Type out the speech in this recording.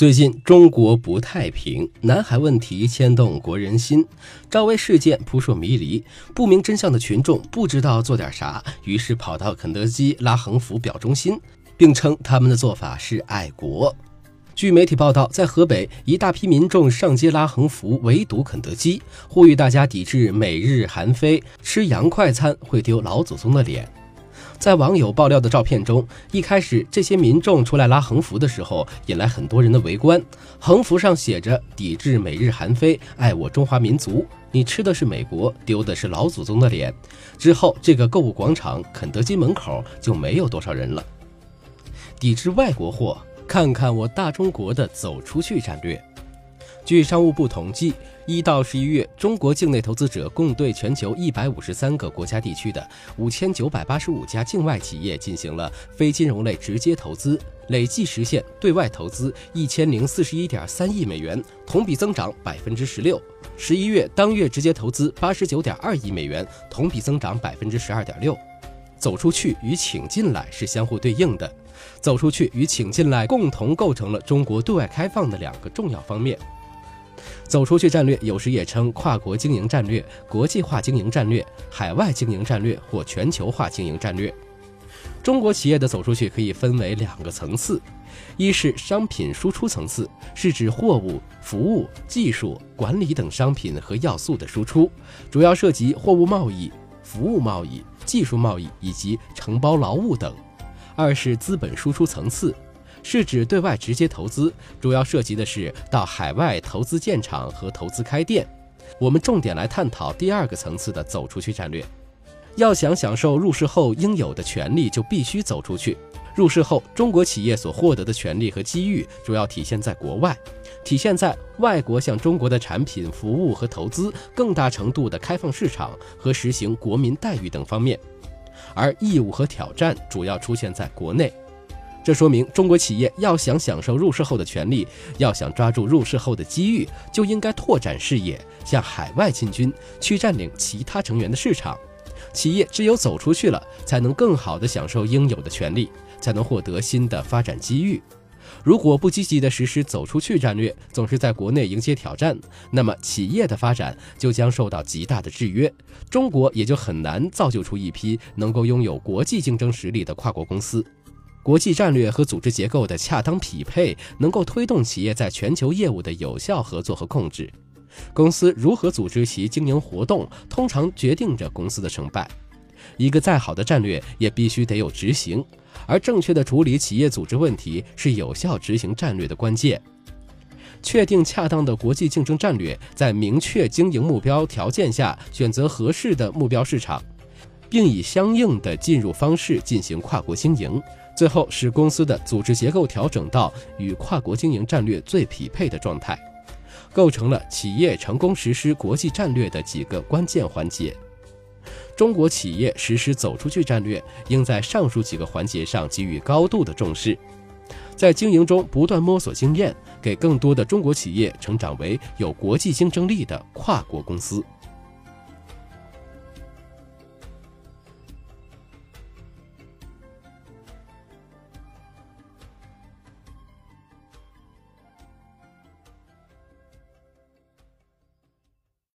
最近中国不太平，南海问题牵动国人心，赵薇事件扑朔迷离，不明真相的群众不知道做点啥，于是跑到肯德基拉横幅表忠心，并称他们的做法是爱国。据媒体报道，在河北，一大批民众上街拉横幅围堵肯德基，呼吁大家抵制美日韩非，吃洋快餐会丢老祖宗的脸。在网友爆料的照片中，一开始这些民众出来拉横幅的时候，引来很多人的围观。横幅上写着“抵制美日韩非，爱我中华民族”，你吃的是美国，丢的是老祖宗的脸。之后，这个购物广场肯德基门口就没有多少人了。抵制外国货，看看我大中国的走出去战略。据商务部统计，一到十一月，中国境内投资者共对全球一百五十三个国家地区的五千九百八十五家境外企业进行了非金融类直接投资，累计实现对外投资一千零四十一点三亿美元，同比增长百分之十六。十一月当月直接投资八十九点二亿美元，同比增长百分之十二点六。走出去与请进来是相互对应的，走出去与请进来共同构成了中国对外开放的两个重要方面。走出去战略有时也称跨国经营战略、国际化经营战略、海外经营战略或全球化经营战略。中国企业的走出去可以分为两个层次：一是商品输出层次，是指货物、服务、技术、管理等商品和要素的输出，主要涉及货物贸易、服务贸易、技术贸易以及承包劳务等；二是资本输出层次。是指对外直接投资，主要涉及的是到海外投资建厂和投资开店。我们重点来探讨第二个层次的走出去战略。要想享受入市后应有的权利，就必须走出去。入市后，中国企业所获得的权利和机遇，主要体现在国外，体现在外国向中国的产品、服务和投资更大程度的开放市场和实行国民待遇等方面。而义务和挑战主要出现在国内。这说明，中国企业要想享受入市后的权利，要想抓住入市后的机遇，就应该拓展视野，向海外进军，去占领其他成员的市场。企业只有走出去了，才能更好地享受应有的权利，才能获得新的发展机遇。如果不积极地实施走出去战略，总是在国内迎接挑战，那么企业的发展就将受到极大的制约，中国也就很难造就出一批能够拥有国际竞争实力的跨国公司。国际战略和组织结构的恰当匹配，能够推动企业在全球业务的有效合作和控制。公司如何组织其经营活动，通常决定着公司的成败。一个再好的战略，也必须得有执行，而正确的处理企业组织问题，是有效执行战略的关键。确定恰当的国际竞争战略，在明确经营目标条件下，选择合适的目标市场，并以相应的进入方式进行跨国经营。最后，使公司的组织结构调整到与跨国经营战略最匹配的状态，构成了企业成功实施国际战略的几个关键环节。中国企业实施走出去战略，应在上述几个环节上给予高度的重视，在经营中不断摸索经验，给更多的中国企业成长为有国际竞争力的跨国公司。